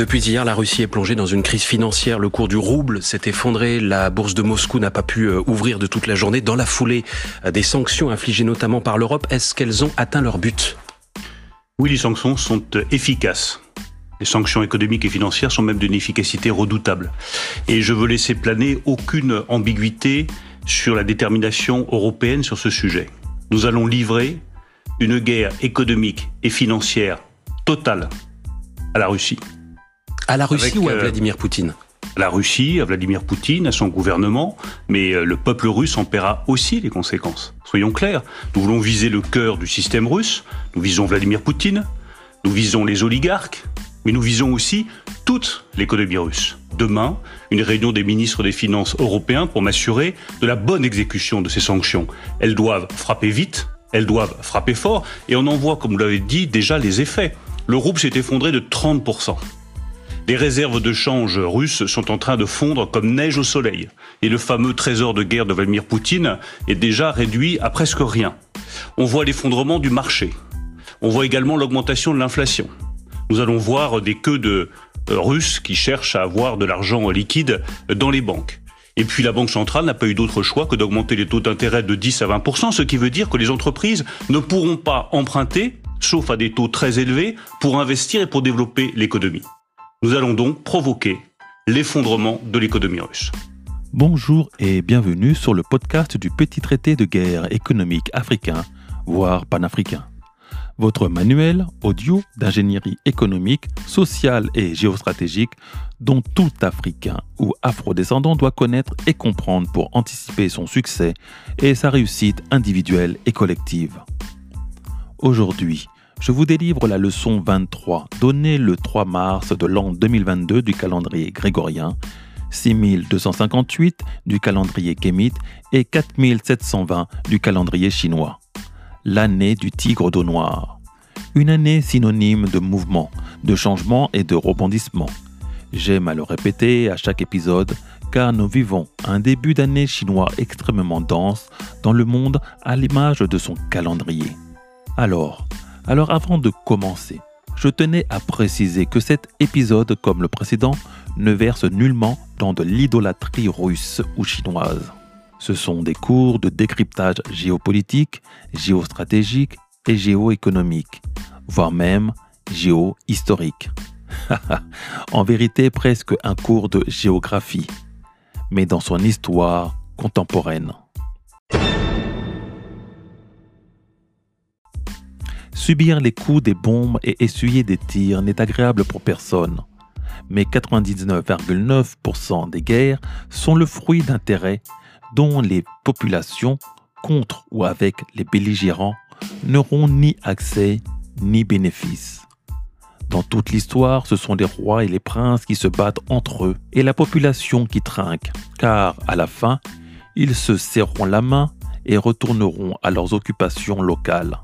Depuis hier, la Russie est plongée dans une crise financière. Le cours du rouble s'est effondré. La bourse de Moscou n'a pas pu euh, ouvrir de toute la journée. Dans la foulée euh, des sanctions infligées notamment par l'Europe, est-ce qu'elles ont atteint leur but? Oui, les sanctions sont euh, efficaces. Les sanctions économiques et financières sont même d'une efficacité redoutable. Et je veux laisser planer aucune ambiguïté sur la détermination européenne sur ce sujet. Nous allons livrer une guerre économique et financière totale à la Russie. À la Russie ou à euh, Vladimir Poutine la Russie, à Vladimir Poutine, à son gouvernement, mais euh, le peuple russe en paiera aussi les conséquences. Soyons clairs, nous voulons viser le cœur du système russe, nous visons Vladimir Poutine, nous visons les oligarques, mais nous visons aussi toute l'économie russe. Demain, une réunion des ministres des Finances européens pour m'assurer de la bonne exécution de ces sanctions. Elles doivent frapper vite, elles doivent frapper fort, et on en voit, comme vous l'avez dit, déjà les effets. Le rouble s'est effondré de 30%. Les réserves de change russes sont en train de fondre comme neige au soleil. Et le fameux trésor de guerre de Vladimir Poutine est déjà réduit à presque rien. On voit l'effondrement du marché. On voit également l'augmentation de l'inflation. Nous allons voir des queues de euh, Russes qui cherchent à avoir de l'argent liquide dans les banques. Et puis la Banque centrale n'a pas eu d'autre choix que d'augmenter les taux d'intérêt de 10 à 20% ce qui veut dire que les entreprises ne pourront pas emprunter, sauf à des taux très élevés, pour investir et pour développer l'économie. Nous allons donc provoquer l'effondrement de l'économie russe. Bonjour et bienvenue sur le podcast du petit traité de guerre économique africain, voire panafricain votre manuel audio d'ingénierie économique, sociale et géostratégique dont tout Africain ou Afro-descendant doit connaître et comprendre pour anticiper son succès et sa réussite individuelle et collective. Aujourd'hui, je vous délivre la leçon 23 donnée le 3 mars de l'an 2022 du calendrier grégorien, 6258 du calendrier kémite et 4720 du calendrier chinois l'année du tigre d'eau noire. Une année synonyme de mouvement, de changement et de rebondissement. J'aime à le répéter à chaque épisode car nous vivons un début d'année chinois extrêmement dense dans le monde à l'image de son calendrier. Alors, alors avant de commencer, je tenais à préciser que cet épisode, comme le précédent, ne verse nullement dans de l'idolâtrie russe ou chinoise. Ce sont des cours de décryptage géopolitique, géostratégique et géoéconomique, voire même géohistorique. en vérité, presque un cours de géographie, mais dans son histoire contemporaine. Subir les coups des bombes et essuyer des tirs n'est agréable pour personne, mais 99,9% des guerres sont le fruit d'intérêts dont les populations, contre ou avec les belligérants, n'auront ni accès ni bénéfice. Dans toute l'histoire, ce sont les rois et les princes qui se battent entre eux et la population qui trinque, car à la fin, ils se serreront la main et retourneront à leurs occupations locales.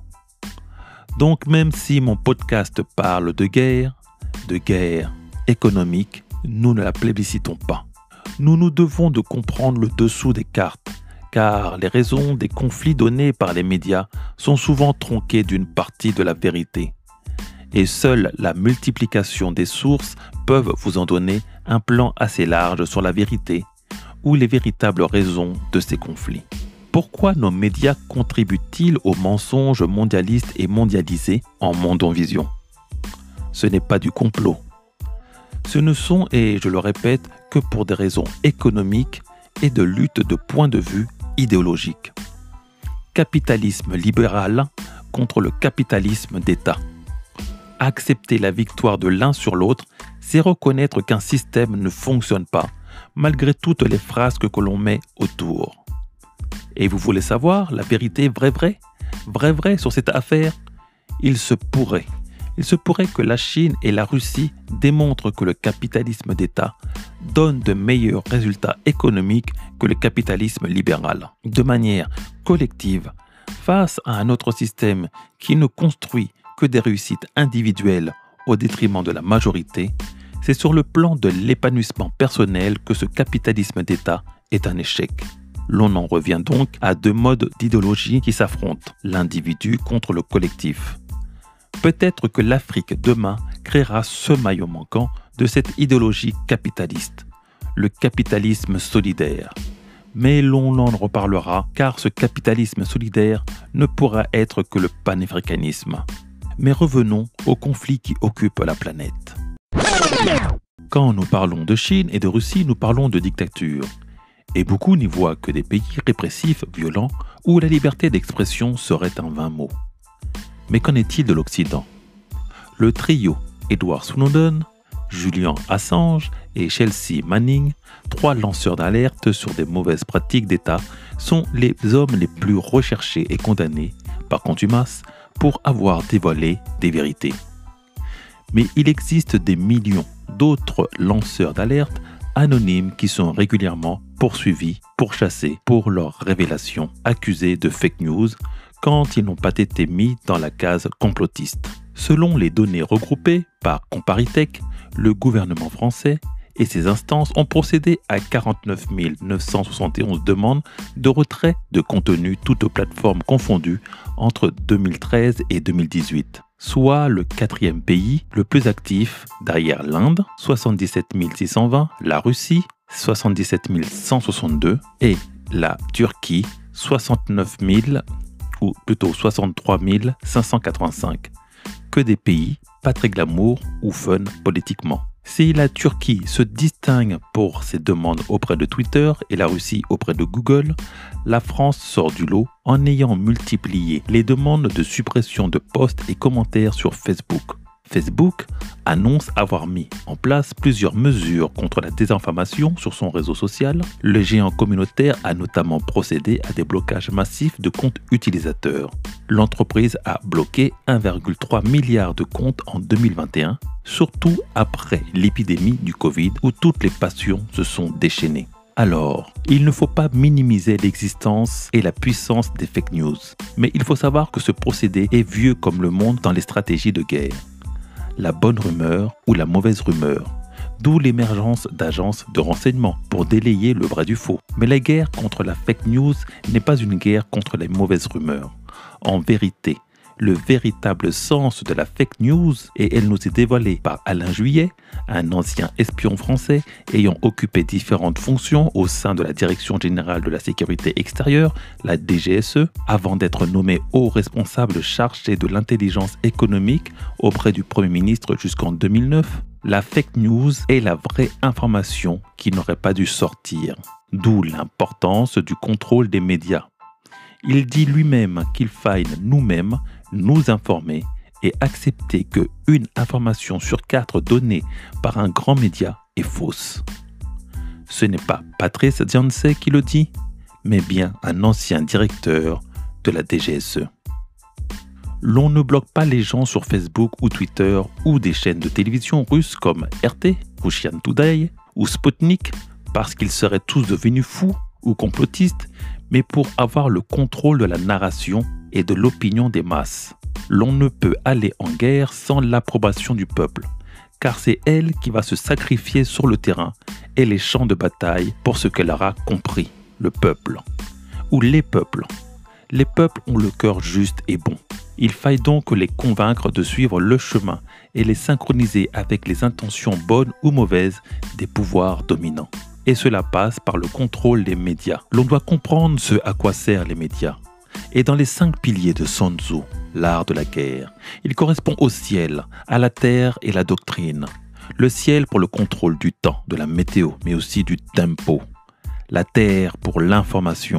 Donc même si mon podcast parle de guerre, de guerre économique, nous ne la plébiscitons pas nous nous devons de comprendre le dessous des cartes, car les raisons des conflits donnés par les médias sont souvent tronquées d'une partie de la vérité. Et seule la multiplication des sources peuvent vous en donner un plan assez large sur la vérité ou les véritables raisons de ces conflits. Pourquoi nos médias contribuent-ils aux mensonges mondialistes et mondialisés en monde en vision? Ce n'est pas du complot. Ce ne sont, et je le répète, que pour des raisons économiques et de lutte de point de vue idéologique. Capitalisme libéral contre le capitalisme d'État. Accepter la victoire de l'un sur l'autre, c'est reconnaître qu'un système ne fonctionne pas, malgré toutes les phrases que l'on met autour. Et vous voulez savoir la vérité vrai vrai Vrai vrai sur cette affaire? Il se pourrait il se pourrait que la Chine et la Russie démontrent que le capitalisme d'État donne de meilleurs résultats économiques que le capitalisme libéral. De manière collective, face à un autre système qui ne construit que des réussites individuelles au détriment de la majorité, c'est sur le plan de l'épanouissement personnel que ce capitalisme d'État est un échec. L'on en revient donc à deux modes d'idéologie qui s'affrontent, l'individu contre le collectif. Peut-être que l'Afrique demain créera ce maillot manquant de cette idéologie capitaliste, le capitalisme solidaire. Mais l'on en reparlera car ce capitalisme solidaire ne pourra être que le panafricanisme. Mais revenons au conflit qui occupe la planète. Quand nous parlons de Chine et de Russie, nous parlons de dictature. Et beaucoup n'y voient que des pays répressifs, violents, où la liberté d'expression serait un vain mot. Mais qu'en est-il de l'Occident? Le trio Edward Snowden, Julian Assange et Chelsea Manning, trois lanceurs d'alerte sur des mauvaises pratiques d'État, sont les hommes les plus recherchés et condamnés par contumace pour avoir dévoilé des vérités. Mais il existe des millions d'autres lanceurs d'alerte anonymes qui sont régulièrement poursuivis, pourchassés pour leurs révélations, accusés de fake news quand ils n'ont pas été mis dans la case complotiste. Selon les données regroupées par Comparitech, le gouvernement français et ses instances ont procédé à 49 971 demandes de retrait de contenu toutes plateformes confondues entre 2013 et 2018, soit le quatrième pays le plus actif derrière l'Inde, 77 620, la Russie, 77 162 et la Turquie, 69 000 ou plutôt 63 585. Que des pays pas très glamour ou fun politiquement. Si la Turquie se distingue pour ses demandes auprès de Twitter et la Russie auprès de Google, la France sort du lot en ayant multiplié les demandes de suppression de posts et commentaires sur Facebook. Facebook annonce avoir mis en place plusieurs mesures contre la désinformation sur son réseau social. Le géant communautaire a notamment procédé à des blocages massifs de comptes utilisateurs. L'entreprise a bloqué 1,3 milliard de comptes en 2021, surtout après l'épidémie du Covid où toutes les passions se sont déchaînées. Alors, il ne faut pas minimiser l'existence et la puissance des fake news, mais il faut savoir que ce procédé est vieux comme le monde dans les stratégies de guerre la bonne rumeur ou la mauvaise rumeur. D'où l'émergence d'agences de renseignement pour délayer le vrai du faux. Mais la guerre contre la fake news n'est pas une guerre contre les mauvaises rumeurs. En vérité, le véritable sens de la fake news et elle nous est dévoilée par Alain Juillet, un ancien espion français ayant occupé différentes fonctions au sein de la Direction générale de la sécurité extérieure, la DGSE, avant d'être nommé haut responsable chargé de l'intelligence économique auprès du Premier ministre jusqu'en 2009. La fake news est la vraie information qui n'aurait pas dû sortir. D'où l'importance du contrôle des médias. Il dit lui-même qu'il faille nous-mêmes nous informer et accepter que une information sur quatre donnée par un grand média est fausse. Ce n'est pas Patrice Dianse qui le dit, mais bien un ancien directeur de la DGSE. L'on ne bloque pas les gens sur Facebook ou Twitter ou des chaînes de télévision russes comme RT, Russian Today ou Sputnik parce qu'ils seraient tous devenus fous ou complotistes, mais pour avoir le contrôle de la narration et de l'opinion des masses. L'on ne peut aller en guerre sans l'approbation du peuple, car c'est elle qui va se sacrifier sur le terrain et les champs de bataille pour ce qu'elle aura compris, le peuple, ou les peuples. Les peuples ont le cœur juste et bon. Il faille donc les convaincre de suivre le chemin et les synchroniser avec les intentions bonnes ou mauvaises des pouvoirs dominants. Et cela passe par le contrôle des médias. L'on doit comprendre ce à quoi servent les médias et dans les cinq piliers de Sun Tzu, l'art de la guerre. Il correspond au ciel, à la terre et la doctrine. Le ciel pour le contrôle du temps, de la météo, mais aussi du tempo. La terre pour l'information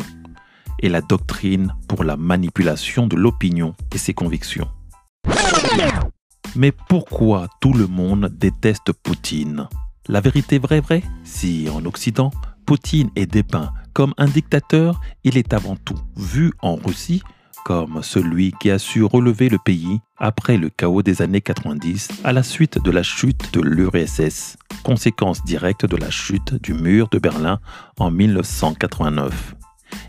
et la doctrine pour la manipulation de l'opinion et ses convictions. Mais pourquoi tout le monde déteste Poutine? La vérité vraie vraie? Si en Occident, Poutine est dépeint comme un dictateur, il est avant tout vu en Russie comme celui qui a su relever le pays après le chaos des années 90 à la suite de la chute de l'URSS, conséquence directe de la chute du mur de Berlin en 1989.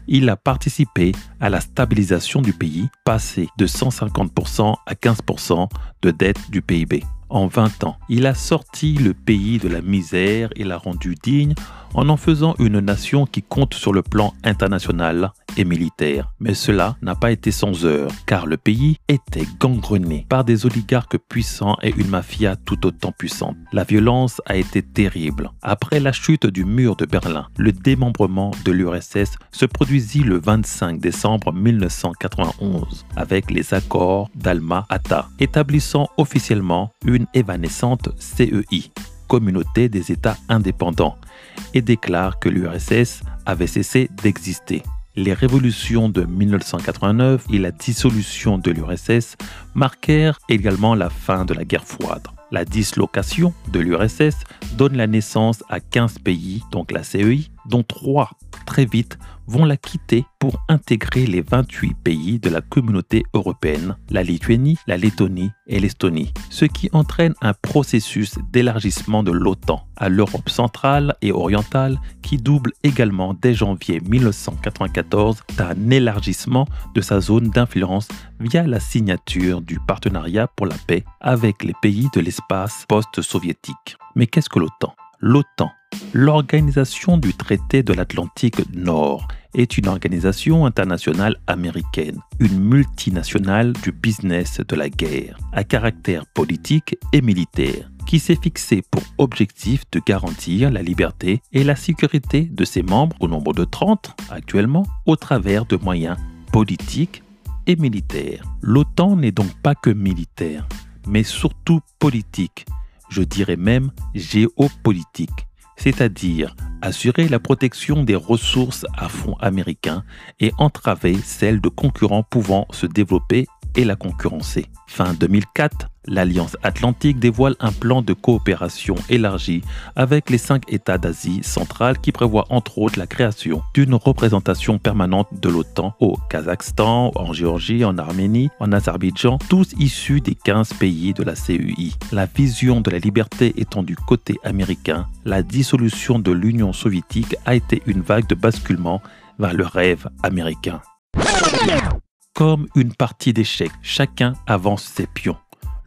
Il a participé à la stabilisation du pays, passé de 150% à 15% de dette du PIB. En 20 ans, il a sorti le pays de la misère et l'a rendu digne en en faisant une nation qui compte sur le plan international et militaire. Mais cela n'a pas été sans heurts, car le pays était gangrené par des oligarques puissants et une mafia tout autant puissante. La violence a été terrible. Après la chute du mur de Berlin, le démembrement de l'URSS se produisit le 25 décembre 1991 avec les accords d'Alma-Ata, établissant officiellement une évanescente CEI, Communauté des États indépendants, et déclare que l'URSS avait cessé d'exister. Les révolutions de 1989 et la dissolution de l'URSS marquèrent également la fin de la guerre froide. La dislocation de l'URSS donne la naissance à 15 pays, donc la CEI, dont 3 très vite vont la quitter pour intégrer les 28 pays de la communauté européenne, la Lituanie, la Lettonie et l'Estonie, ce qui entraîne un processus d'élargissement de l'OTAN à l'Europe centrale et orientale qui double également dès janvier 1994 d'un élargissement de sa zone d'influence via la signature du partenariat pour la paix avec les pays de l'espace post-soviétique. Mais qu'est-ce que l'OTAN? L'OTAN, l'Organisation du traité de l'Atlantique Nord, est une organisation internationale américaine, une multinationale du business de la guerre, à caractère politique et militaire, qui s'est fixé pour objectif de garantir la liberté et la sécurité de ses membres, au nombre de 30 actuellement, au travers de moyens politiques et militaires. L'OTAN n'est donc pas que militaire, mais surtout politique je dirais même géopolitique, c'est-à-dire assurer la protection des ressources à fond américains et entraver celles de concurrents pouvant se développer et la concurrencer. Fin 2004, l'Alliance Atlantique dévoile un plan de coopération élargi avec les cinq États d'Asie centrale qui prévoit entre autres la création d'une représentation permanente de l'OTAN au Kazakhstan, en Géorgie, en Arménie, en Azerbaïdjan, tous issus des 15 pays de la CEI. La vision de la liberté étant du côté américain, la dissolution de l'Union soviétique a été une vague de basculement vers le rêve américain. Comme une partie d'échecs, chacun avance ses pions.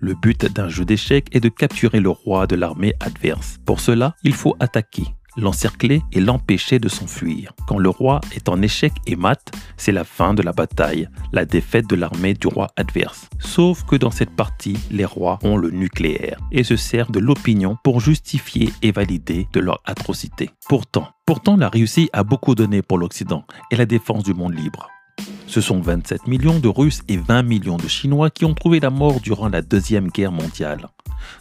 Le but d'un jeu d'échecs est de capturer le roi de l'armée adverse. Pour cela, il faut attaquer, l'encercler et l'empêcher de s'enfuir. Quand le roi est en échec et mat, c'est la fin de la bataille, la défaite de l'armée du roi adverse. Sauf que dans cette partie, les rois ont le nucléaire et se servent de l'opinion pour justifier et valider de leur atrocité. Pourtant, pourtant la Russie a beaucoup donné pour l'Occident et la défense du monde libre. Ce sont 27 millions de Russes et 20 millions de Chinois qui ont trouvé la mort durant la Deuxième Guerre mondiale.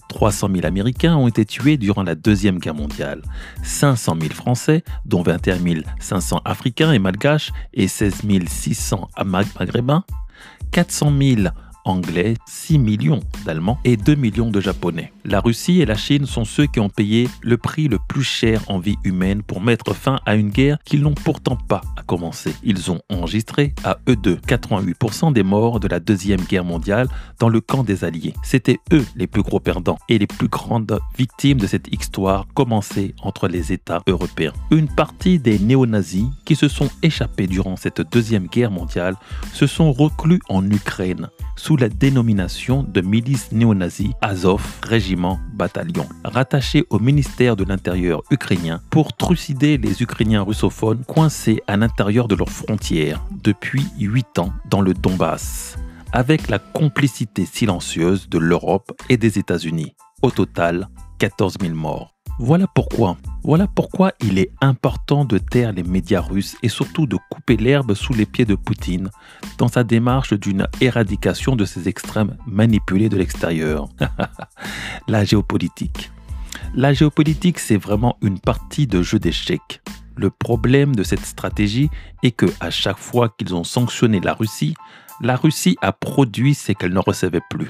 300 000 Américains ont été tués durant la Deuxième Guerre mondiale. 500 000 Français, dont 21 500 Africains et Malgaches et 16 600 Maghrébins. 400 000 Anglais, 6 millions d'Allemands et 2 millions de Japonais. La Russie et la Chine sont ceux qui ont payé le prix le plus cher en vie humaine pour mettre fin à une guerre qu'ils n'ont pourtant pas à commencer. Ils ont enregistré à eux deux 88% des morts de la Deuxième Guerre mondiale dans le camp des Alliés. C'étaient eux les plus gros perdants et les plus grandes victimes de cette histoire commencée entre les États européens. Une partie des néo-nazis qui se sont échappés durant cette Deuxième Guerre mondiale se sont reclus en Ukraine la dénomination de milice néo-nazie Azov Régiment Bataillon, rattaché au ministère de l'Intérieur ukrainien pour trucider les Ukrainiens russophones coincés à l'intérieur de leurs frontières depuis 8 ans dans le Donbass, avec la complicité silencieuse de l'Europe et des États-Unis. Au total, 14 000 morts. Voilà pourquoi, voilà pourquoi il est important de taire les médias russes et surtout de couper l'herbe sous les pieds de Poutine dans sa démarche d'une éradication de ces extrêmes manipulés de l'extérieur. la géopolitique. La géopolitique, c'est vraiment une partie de jeu d'échecs. Le problème de cette stratégie est que à chaque fois qu'ils ont sanctionné la Russie, la Russie a produit ce qu'elle ne recevait plus.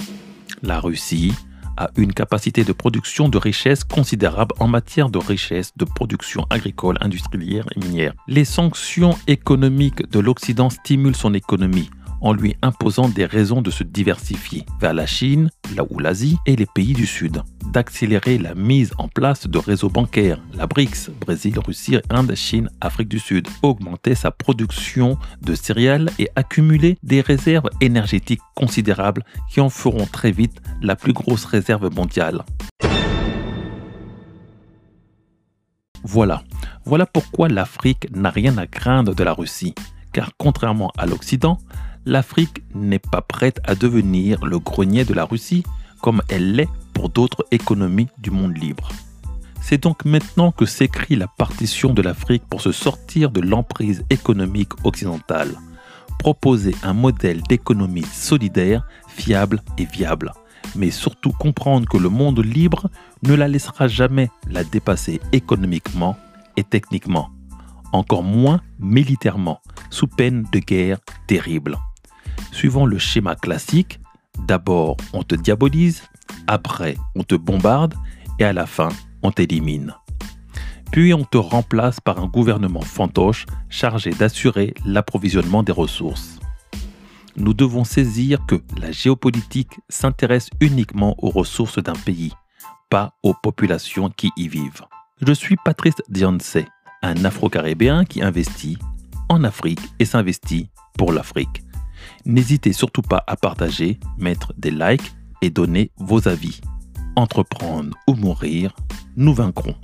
La Russie a une capacité de production de richesse considérable en matière de richesse de production agricole, industrielle et minière. Les sanctions économiques de l'Occident stimulent son économie en lui imposant des raisons de se diversifier vers la Chine, là où l'Asie et les pays du Sud, d'accélérer la mise en place de réseaux bancaires, la BRICS, Brésil, Russie, Inde, Chine, Afrique du Sud, augmenter sa production de céréales et accumuler des réserves énergétiques considérables qui en feront très vite la plus grosse réserve mondiale. Voilà, voilà pourquoi l'Afrique n'a rien à craindre de la Russie. Car contrairement à l'Occident, l'Afrique n'est pas prête à devenir le grenier de la Russie comme elle l'est pour d'autres économies du monde libre. C'est donc maintenant que s'écrit la partition de l'Afrique pour se sortir de l'emprise économique occidentale, proposer un modèle d'économie solidaire, fiable et viable, mais surtout comprendre que le monde libre ne la laissera jamais la dépasser économiquement et techniquement, encore moins militairement, sous peine de guerre terrible. Suivant le schéma classique, d'abord on te diabolise, après on te bombarde et à la fin on t'élimine. Puis on te remplace par un gouvernement fantoche chargé d'assurer l'approvisionnement des ressources. Nous devons saisir que la géopolitique s'intéresse uniquement aux ressources d'un pays, pas aux populations qui y vivent. Je suis Patrice Dionce, un Afro-Caribéen qui investit en Afrique et s'investit pour l'Afrique. N'hésitez surtout pas à partager, mettre des likes et donner vos avis. Entreprendre ou mourir, nous vaincrons.